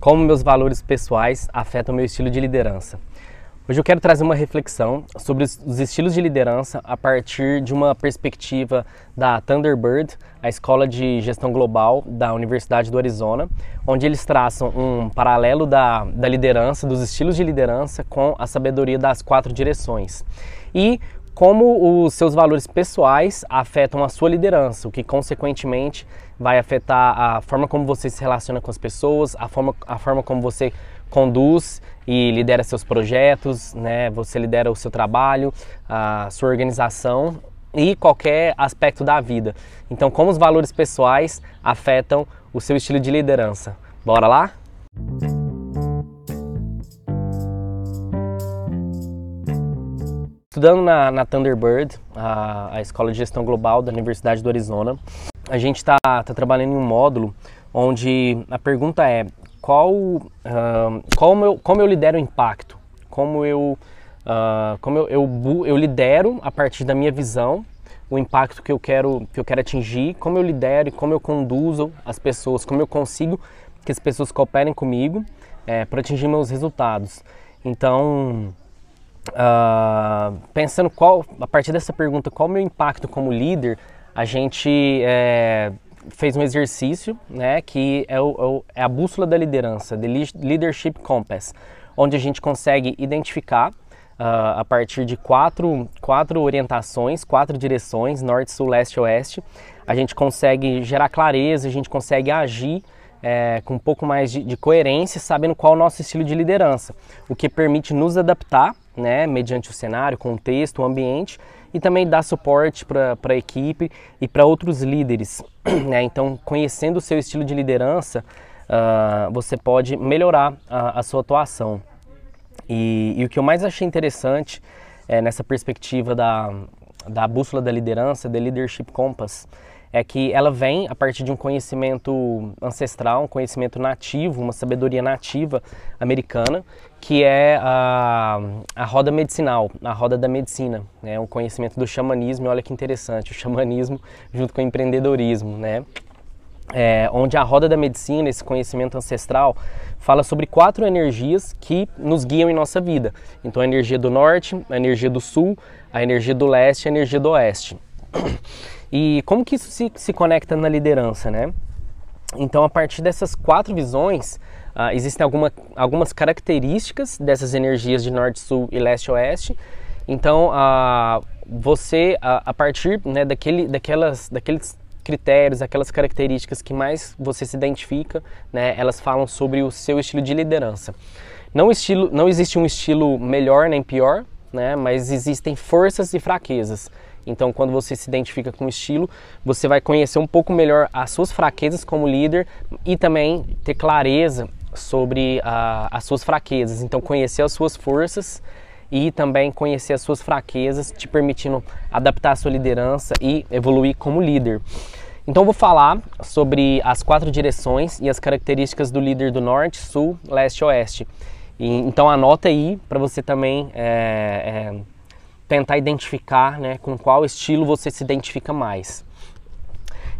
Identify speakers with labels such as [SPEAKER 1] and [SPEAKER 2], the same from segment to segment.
[SPEAKER 1] como meus valores pessoais afetam meu estilo de liderança. Hoje eu quero trazer uma reflexão sobre os estilos de liderança a partir de uma perspectiva da Thunderbird, a escola de gestão global da Universidade do Arizona, onde eles traçam um paralelo da, da liderança, dos estilos de liderança com a sabedoria das quatro direções. E como os seus valores pessoais afetam a sua liderança, o que consequentemente vai afetar a forma como você se relaciona com as pessoas, a forma, a forma como você conduz e lidera seus projetos, né? Você lidera o seu trabalho, a sua organização e qualquer aspecto da vida. Então, como os valores pessoais afetam o seu estilo de liderança? Bora lá? Estudando na, na Thunderbird, a, a, Escola de Gestão Global da Universidade do Arizona, a gente está tá trabalhando em um módulo onde a pergunta é qual, uh, como, eu, como eu lidero o impacto, como eu, uh, como eu, eu, eu lidero a partir da minha visão o impacto que eu quero que eu quero atingir, como eu lidero e como eu conduzo as pessoas, como eu consigo que as pessoas cooperem comigo é, para atingir meus resultados. Então, uh, pensando qual, a partir dessa pergunta, qual o meu impacto como líder, a gente é, fez um exercício, né, que é, o, é, é a bússola da liderança, the Leadership Compass, onde a gente consegue identificar Uh, a partir de quatro, quatro orientações, quatro direções, norte, sul, leste, oeste. A gente consegue gerar clareza, a gente consegue agir é, com um pouco mais de, de, coerência, sabendo qual é o nosso estilo de liderança, o que permite nos adaptar, né, mediante o cenário, contexto, o ambiente, e também dar suporte para a equipe e para outros líderes. Né? Então, conhecendo o seu estilo de liderança, uh, você pode melhorar a, a sua atuação. E, e, o que eu mais achei interessante é, nessa perspectiva da, da bússola da liderança, da Leadership Compass, é que ela vem a partir de um conhecimento ancestral, um conhecimento nativo, uma sabedoria nativa americana, que é a, a roda medicinal, a roda da medicina, né? um conhecimento do xamanismo, olha que interessante, o xamanismo junto com o empreendedorismo, né? É, onde a roda da medicina, esse conhecimento ancestral, fala sobre quatro energias que nos guiam em nossa vida. Então, a energia do norte, a energia do sul, a energia do leste e a energia do oeste. E como que isso se, se conecta na liderança, né? Então, a partir dessas quatro visões, uh, existem alguma, algumas características dessas energias de norte, sul e leste-oeste. Então, uh, você, uh, a partir né, daquele, daquelas, daqueles critérios, aquelas características que mais você se identifica, né, elas falam sobre o seu estilo de liderança. Não, estilo, não existe um estilo melhor nem pior, né, mas existem forças e fraquezas. Então, quando você se identifica com o estilo, você vai conhecer um pouco melhor as suas fraquezas como líder e também ter clareza sobre uh, as suas fraquezas. Então, conhecer as suas forças e também conhecer as suas fraquezas, te permitindo adaptar a sua liderança e evoluir como líder. Então, vou falar sobre as quatro direções e as características do líder do norte, sul, leste e oeste. E, então, anota aí para você também. É, é, tentar identificar né, com qual estilo você se identifica mais.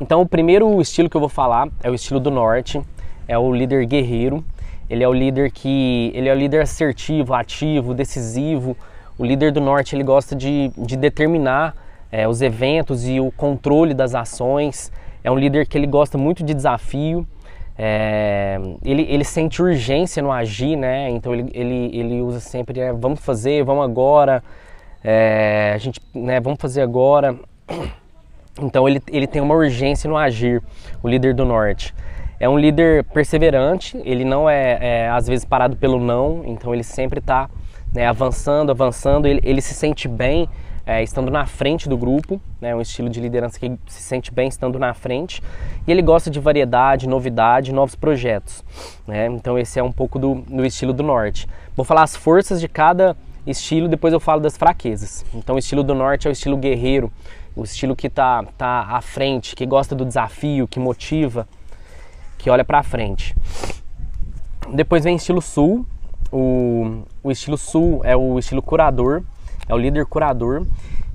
[SPEAKER 1] Então, o primeiro estilo que eu vou falar é o estilo do norte, é o líder guerreiro. Ele é o líder que ele é o líder assertivo, ativo, decisivo. O líder do norte ele gosta de, de determinar é, os eventos e o controle das ações. É um líder que ele gosta muito de desafio. É, ele, ele sente urgência no agir, né? Então ele, ele, ele usa sempre, é, vamos fazer, vamos agora. É, a gente, né, vamos fazer agora. Então ele, ele tem uma urgência no agir, o líder do norte. É um líder perseverante, ele não é, é às vezes parado pelo não, então ele sempre está né, avançando, avançando, ele, ele se sente bem é, estando na frente do grupo, né, um estilo de liderança que se sente bem estando na frente, e ele gosta de variedade, novidade, novos projetos. Né? Então esse é um pouco do, do estilo do norte. Vou falar as forças de cada estilo, depois eu falo das fraquezas. Então, o estilo do norte é o estilo guerreiro, o estilo que está tá à frente, que gosta do desafio, que motiva, que olha para frente. Depois vem estilo sul. O, o estilo sul é o estilo curador, é o líder curador,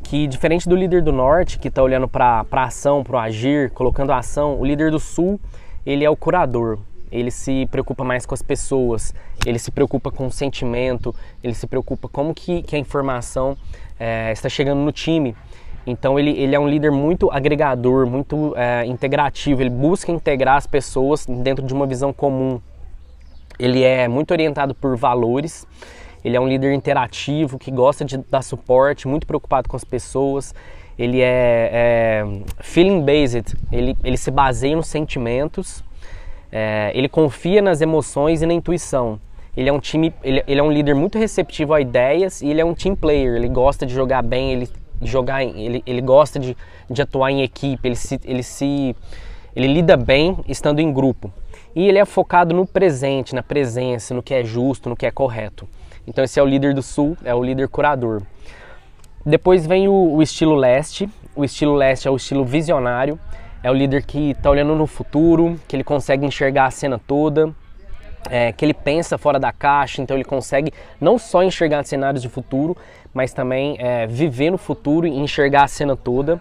[SPEAKER 1] que diferente do líder do norte, que está olhando para a ação, para o agir, colocando a ação, o líder do sul, ele é o curador. Ele se preocupa mais com as pessoas, ele se preocupa com o sentimento, ele se preocupa como que, que a informação é, está chegando no time. Então ele, ele é um líder muito agregador, muito é, integrativo, ele busca integrar as pessoas dentro de uma visão comum. Ele é muito orientado por valores, ele é um líder interativo que gosta de dar suporte, muito preocupado com as pessoas. Ele é, é feeling based, ele, ele se baseia nos sentimentos, é, ele confia nas emoções e na intuição. Ele é um time, ele, ele, é um líder muito receptivo a ideias e ele é um team player. Ele gosta de jogar bem, ele jogar, ele, ele gosta de, de atuar em equipe, ele se, ele se ele lida bem estando em grupo. E ele é focado no presente, na presença, no que é justo, no que é correto. Então esse é o líder do sul, é o líder curador. Depois vem o, o estilo leste. O estilo leste é o estilo visionário. É o líder que está olhando no futuro, que ele consegue enxergar a cena toda, é, que ele pensa fora da caixa, então ele consegue não só enxergar cenários de futuro, mas também é, viver no futuro e enxergar a cena toda.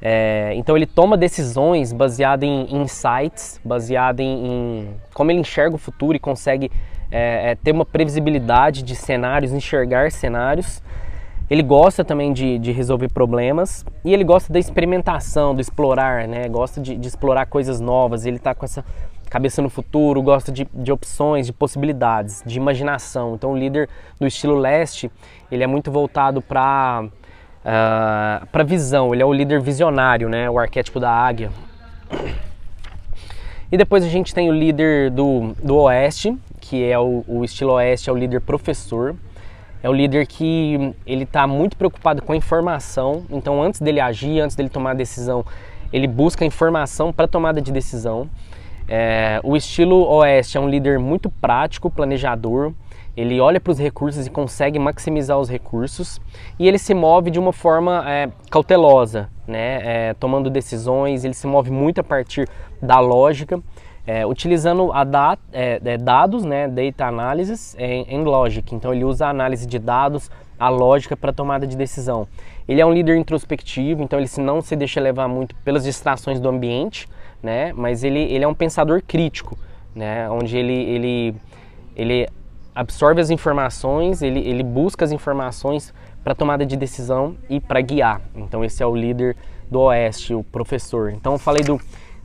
[SPEAKER 1] É, então ele toma decisões baseadas em insights, baseadas em, em, como ele enxerga o futuro e consegue é, é, ter uma previsibilidade de cenários, enxergar cenários. Ele gosta também de, de, resolver problemas e ele gosta da experimentação, do explorar, né? Gosta de, de explorar coisas novas. Ele está com essa cabeça no futuro, gosta de, de, opções, de possibilidades, de imaginação. Então o líder do estilo leste, ele é muito voltado para uh, ah, para visão. Ele é o líder visionário, né? O arquétipo da águia. E depois a gente tem o líder do, do oeste, que é o, o estilo oeste, é o líder professor. É o líder que ele está muito preocupado com a informação. Então, antes dele agir, antes dele tomar a decisão, ele busca informação para tomada de decisão. É, o estilo oeste é um líder muito prático, planejador. Ele olha para os recursos e consegue maximizar os recursos. E ele se move de uma forma é, cautelosa, né? É, tomando decisões. Ele se move muito a partir da lógica é, utilizando da, é, é, dados, né, data analysis em, em logic. Então ele usa a análise de dados, a lógica para tomada de decisão. Ele é um líder introspectivo, então ele não se deixa levar muito pelas distrações do ambiente, né, mas ele, ele é um pensador crítico, né, onde ele, ele, ele absorve as informações, ele, ele busca as informações para tomada de decisão e para guiar. Então esse é o líder do Oeste, o professor. Então eu falei do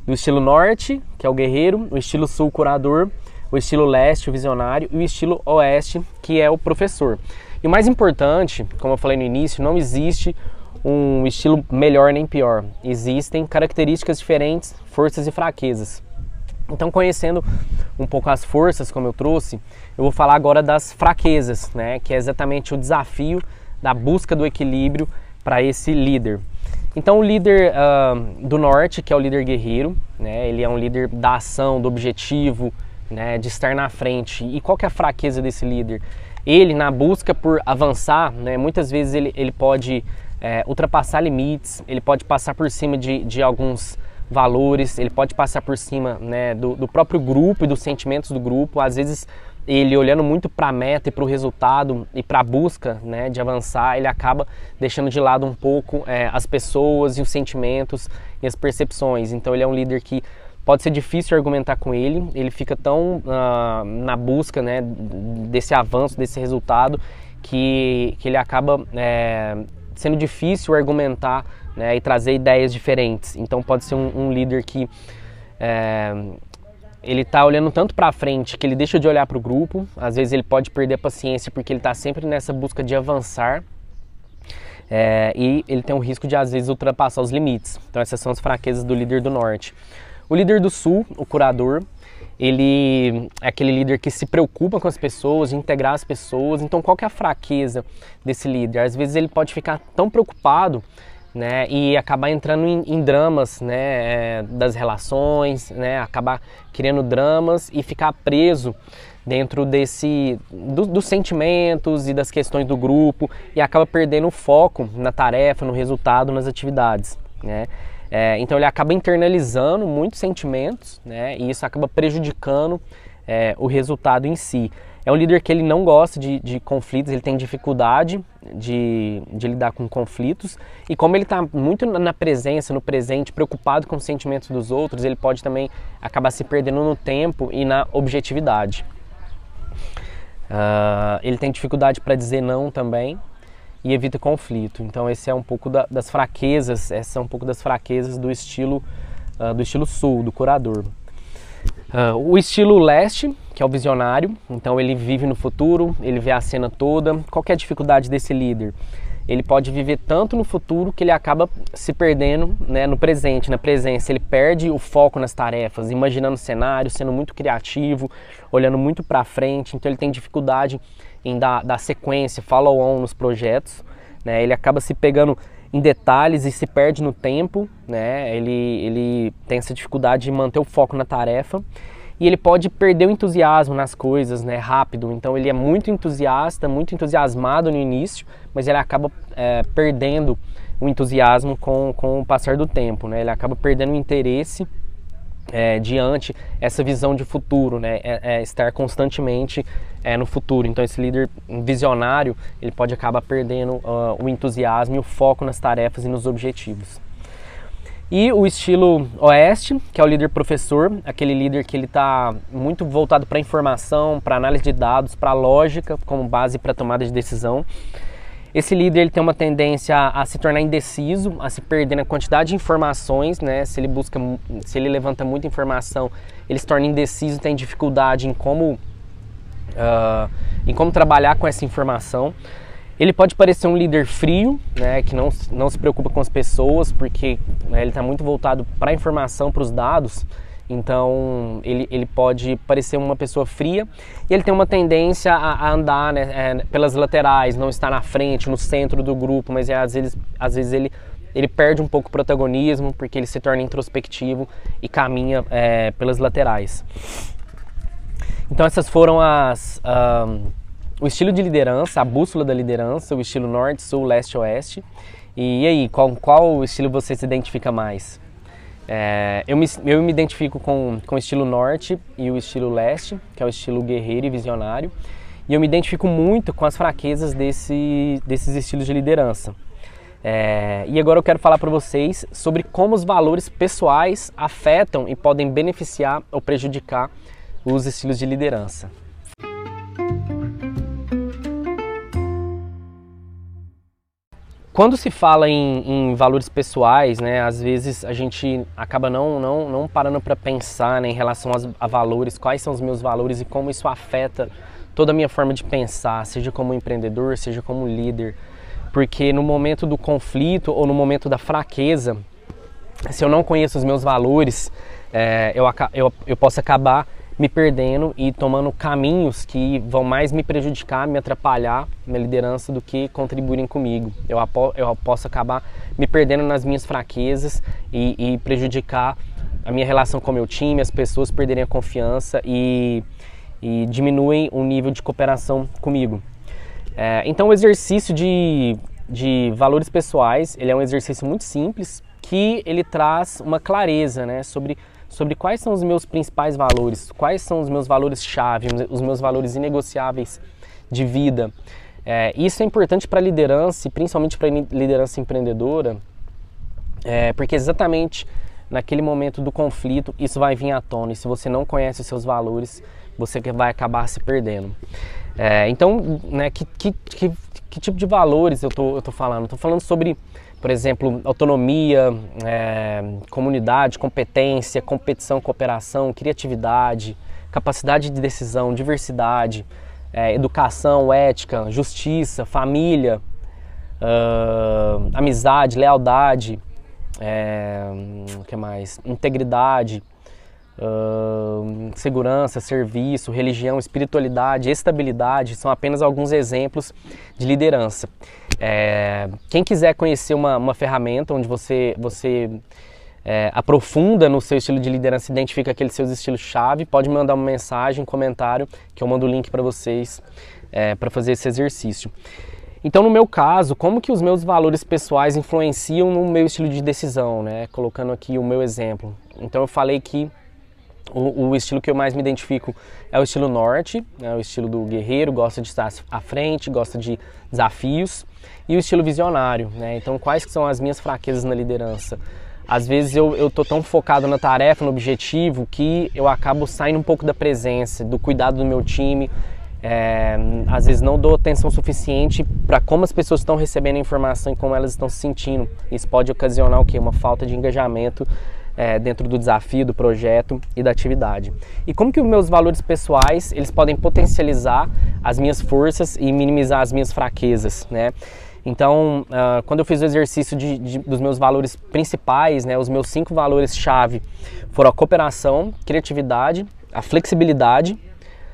[SPEAKER 1] do estilo norte, que é o guerreiro, o estilo sul, curador, o estilo leste, o visionário, e o estilo oeste, que é o professor. E o mais importante, como eu falei no início, não existe um estilo melhor nem pior. Existem características diferentes, forças e fraquezas. Então, conhecendo um pouco as forças, como eu trouxe, eu vou falar agora das fraquezas, né? Que é exatamente o desafio da busca do equilíbrio para esse líder. Então o líder uh, do norte, que é o líder guerreiro, né, ele é um líder da ação, do objetivo, né, de estar na frente. E qual que é a fraqueza desse líder? Ele, na busca por avançar, né, muitas vezes ele, ele pode é, ultrapassar limites, ele pode passar por cima de, de alguns valores, ele pode passar por cima né, do, do próprio grupo e dos sentimentos do grupo. Às vezes ele olhando muito para a meta e para o resultado e para a busca né, de avançar, ele acaba deixando de lado um pouco é, as pessoas e os sentimentos e as percepções. Então ele é um líder que pode ser difícil argumentar com ele, ele fica tão uh, na busca né, desse avanço, desse resultado, que, que ele acaba é, sendo difícil argumentar né, e trazer ideias diferentes. Então pode ser um, um líder que é, ele está olhando tanto para frente que ele deixa de olhar para o grupo. Às vezes ele pode perder a paciência porque ele está sempre nessa busca de avançar. É, e ele tem o risco de às vezes ultrapassar os limites. Então essas são as fraquezas do líder do norte. O líder do sul, o curador, ele é aquele líder que se preocupa com as pessoas, de integrar as pessoas. Então qual que é a fraqueza desse líder? Às vezes ele pode ficar tão preocupado né, e acabar entrando em, em dramas né, é, das relações, né, acabar criando dramas e ficar preso dentro desse do, dos sentimentos e das questões do grupo e acaba perdendo o foco na tarefa, no resultado, nas atividades, né? É, então ele acaba internalizando muitos sentimentos, né? E isso acaba prejudicando é, o resultado em si. É um líder que ele não gosta de, de conflitos, ele tem dificuldade de, de, lidar com conflitos e como ele está muito na presença, no presente, preocupado com os sentimentos dos outros, ele pode também acabar se perdendo no tempo e na objetividade. Uh, ele tem dificuldade para dizer não também e evita conflito. Então esse é um pouco da, das fraquezas, essas são um pouco das fraquezas do estilo uh, do estilo sul, do curador. Uh, o estilo leste, que é o visionário, então ele vive no futuro, ele vê a cena toda. Qual é a dificuldade desse líder? Ele pode viver tanto no futuro que ele acaba se perdendo né, no presente, na presença. Ele perde o foco nas tarefas, imaginando cenários, sendo muito criativo, olhando muito para frente. Então ele tem dificuldade em dar, dar sequência, follow-on nos projetos. Né? Ele acaba se pegando em detalhes e se perde no tempo, né? Ele, ele tem essa dificuldade de manter o foco na tarefa e ele pode perder o entusiasmo nas coisas, né? Rápido. Então ele é muito entusiasta, muito entusiasmado no início, mas ele acaba é, perdendo o entusiasmo com, com o passar do tempo, né? Ele acaba perdendo o interesse é, diante essa visão de futuro, né? É, é estar constantemente é, no futuro. Então esse líder visionário ele pode acabar perdendo uh, o entusiasmo e o foco nas tarefas e nos objetivos. E o estilo oeste, que é o líder professor, aquele líder que ele está muito voltado para informação, para análise de dados, para lógica como base para tomada de decisão. Esse líder ele tem uma tendência a, se tornar indeciso, a se perder na quantidade de informações, né? Se ele busca, se ele levanta muita informação, ele se torna indeciso, tem dificuldade em como, uh, em como trabalhar com essa informação. Ele pode parecer um líder frio, né? Que não, não se preocupa com as pessoas, porque né, ele está muito voltado para a informação, para os dados. Então ele, ele pode parecer uma pessoa fria e ele tem uma tendência a, a andar né, é, pelas laterais, não estar na frente, no centro do grupo, mas é, às vezes, às vezes ele, ele perde um pouco o protagonismo porque ele se torna introspectivo e caminha é, pelas laterais. Então essas foram as um, o estilo de liderança, a bússola da liderança, o estilo norte, sul, leste, oeste. E, aí, qual, qual estilo você se identifica mais? É, eu, me, eu me identifico com, com o estilo norte e o estilo leste, que é o estilo guerreiro e visionário, e eu me identifico muito com as fraquezas desse, desses estilos de liderança. É, e agora eu quero falar para vocês sobre como os valores pessoais afetam e podem beneficiar ou prejudicar os estilos de liderança. Quando se fala em, em, valores pessoais, né, às vezes a gente acaba não, não, não parando para pensar né, em relação aos, a valores, quais são os meus valores e como isso afeta toda a minha forma de pensar, seja como empreendedor, seja como líder. Porque no momento do conflito ou no momento da fraqueza, se eu não conheço os meus valores, é, eu, eu, eu posso acabar me perdendo e tomando caminhos que vão mais me prejudicar, me atrapalhar minha liderança do que contribuírem comigo. Eu, eu posso acabar me perdendo nas minhas fraquezas e, e prejudicar a minha relação com o meu time, as pessoas perderem a confiança e, e diminuem o nível de cooperação comigo. É, então o exercício de, de valores pessoais, ele é um exercício muito simples que ele traz uma clareza né, sobre sobre quais são os meus principais valores, quais são os meus valores-chave, os meus valores inegociáveis de vida. É, isso é importante para a liderança e principalmente para a liderança empreendedora, é, porque exatamente naquele momento do conflito isso vai vir à tona e se você não conhece os seus valores, você vai acabar se perdendo. É, então, né, que, que, que, que, tipo de valores eu tô, estou falando? Estou falando sobre por exemplo, autonomia, é, comunidade, competência, competição, cooperação, criatividade, capacidade de decisão, diversidade, é, educação, ética, justiça, família, amizade, lealdade, é, que mais? Integridade, segurança, serviço, religião, espiritualidade, estabilidade são apenas alguns exemplos de liderança. É, quem quiser conhecer uma, uma, ferramenta onde você, você é, aprofunda no seu estilo de liderança, identifica aqueles seus estilos-chave, pode mandar uma mensagem, um comentário, que eu mando o link para vocês é, para fazer esse exercício. Então, no meu caso, como que os meus valores pessoais influenciam no meu estilo de decisão, né? Colocando aqui o meu exemplo. Então, eu falei que o, o, estilo que eu mais me identifico é o estilo norte, é o estilo do guerreiro, gosta de estar à frente, gosta de desafios, e o estilo visionário. Né? Então, quais que são as minhas fraquezas na liderança? Às vezes eu, eu tô tão focado na tarefa, no objetivo, que eu acabo saindo um pouco da presença, do cuidado do meu time. É, às vezes não dou atenção suficiente para como as pessoas estão recebendo a informação e como elas estão se sentindo. Isso pode ocasionar o quê? Uma falta de engajamento é, dentro do desafio, do projeto e da atividade. E como que os meus valores pessoais eles podem potencializar as minhas forças e minimizar as minhas fraquezas, né? Então, uh, quando eu fiz o exercício de, de, dos meus valores principais, né, os meus cinco valores-chave foram a cooperação, criatividade, a flexibilidade,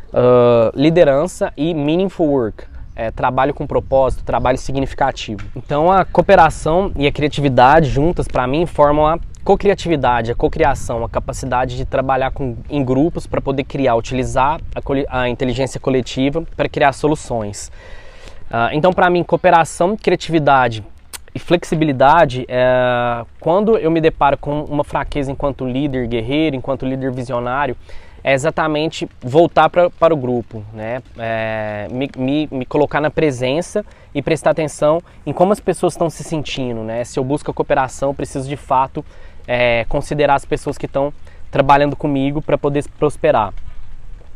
[SPEAKER 1] uh, liderança e meaningful work. É, trabalho com propósito, trabalho significativo. Então a cooperação e a criatividade juntas para mim formam a co-criatividade, a co-criação, a capacidade de trabalhar com, em grupos para poder criar, utilizar a, a inteligência coletiva para criar soluções. Uh, então, para mim, cooperação, criatividade e flexibilidade, é, quando eu me deparo com uma fraqueza enquanto líder guerreiro, enquanto líder visionário, é exatamente voltar pra, para o grupo, né? É, me, me, me, colocar na presença e prestar atenção em como as pessoas estão se sentindo, né? Se eu busco a cooperação, eu preciso de fato é, considerar as pessoas que estão trabalhando comigo para poder prosperar.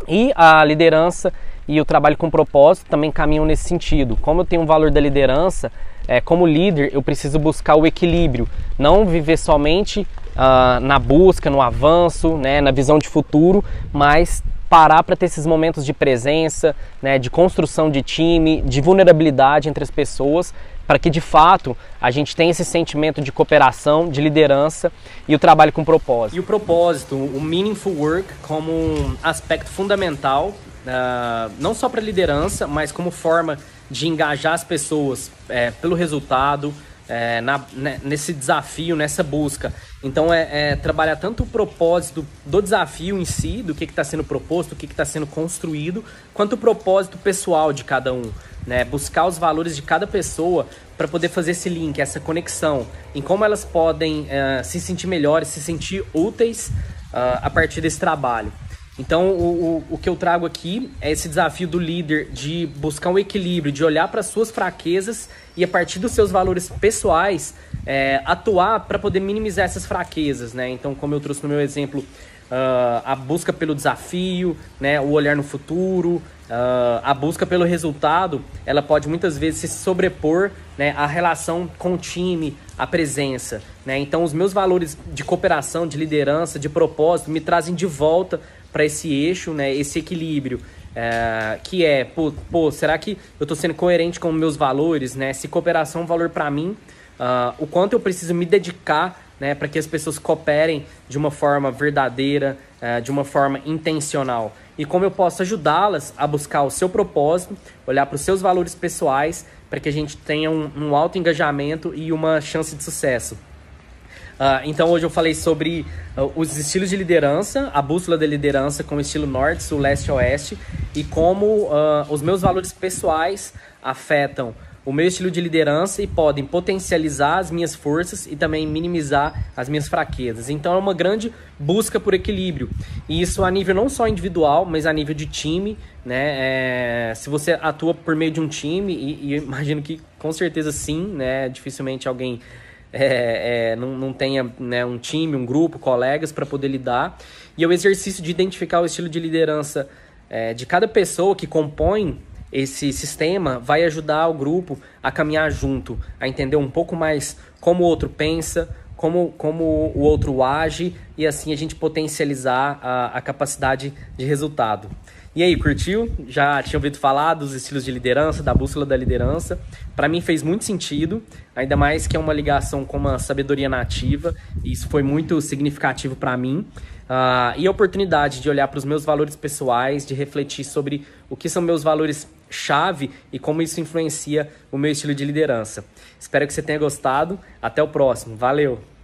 [SPEAKER 1] E a liderança e o trabalho com propósito também caminham nesse sentido. Como eu tenho um valor da liderança, é, como líder, eu preciso buscar o equilíbrio, não viver somente uh, na busca, no avanço, né, na visão de futuro, mas parar para ter esses momentos de presença, né, de construção de time, de vulnerabilidade entre as pessoas, para que de fato a gente tenha esse sentimento de cooperação, de liderança e o trabalho com propósito. E o propósito, o meaningful work, como um aspecto fundamental, uh, não só para liderança, mas como forma de engajar as pessoas é, pelo resultado, é, na, né, nesse desafio, nessa busca. Então é, é, trabalhar tanto o propósito do desafio em si, do que está sendo proposto, do que está sendo construído, quanto o propósito pessoal de cada um. Né? Buscar os valores de cada pessoa para poder fazer esse link, essa conexão, em como elas podem uh, se sentir melhores, se sentir úteis uh, a partir desse trabalho. Então, o, o, o, que eu trago aqui é esse desafio do líder de buscar um equilíbrio, de olhar para suas fraquezas e, a partir dos seus valores pessoais, é, atuar para poder minimizar essas fraquezas. Né? Então, como eu trouxe no meu exemplo, uh, a busca pelo desafio, né? o olhar no futuro, uh, a busca pelo resultado, ela pode muitas vezes se sobrepor né, à relação com o time, à presença. Né? Então, os meus valores de cooperação, de liderança, de propósito me trazem de volta para esse eixo, né, esse equilíbrio. É, que é, pô, pô, será que eu estou sendo coerente com meus valores, né? Se cooperação é um valor para mim, uh, o quanto eu preciso me dedicar, né, para que as pessoas cooperem de uma forma verdadeira, uh, de uma forma intencional. E como eu posso ajudá-las a buscar o seu propósito, olhar para os seus valores pessoais, para que a gente tenha um, um alto engajamento e uma chance de sucesso. Uh, então hoje eu falei sobre uh, os estilos de liderança, a bússola de liderança com estilo norte, sul, leste, oeste e como uh, os meus valores pessoais afetam o meu estilo de liderança e podem potencializar as minhas forças e também minimizar as minhas fraquezas. Então é uma grande busca por equilíbrio. E isso a nível não só individual, mas a nível de time. Né? É, se você atua por meio de um time, e, e imagino que com certeza sim, né? dificilmente alguém é, é, não, não tenha né, um time, um grupo, colegas para poder lidar. E é o exercício de identificar o estilo de liderança é, de cada pessoa que compõe esse sistema vai ajudar o grupo a caminhar junto, a entender um pouco mais como o outro pensa, como, como o outro age e assim a gente potencializar a, a capacidade de resultado. E aí, curtiu? Já tinha ouvido falar dos estilos de liderança, da bússola da liderança. Para mim fez muito sentido, ainda mais que é uma ligação com uma sabedoria nativa. Isso foi muito significativo para mim. Uh, e a oportunidade de olhar para os meus valores pessoais, de refletir sobre o que são meus valores chave e como isso influencia o meu estilo de liderança. Espero que você tenha gostado. Até o próximo. Valeu!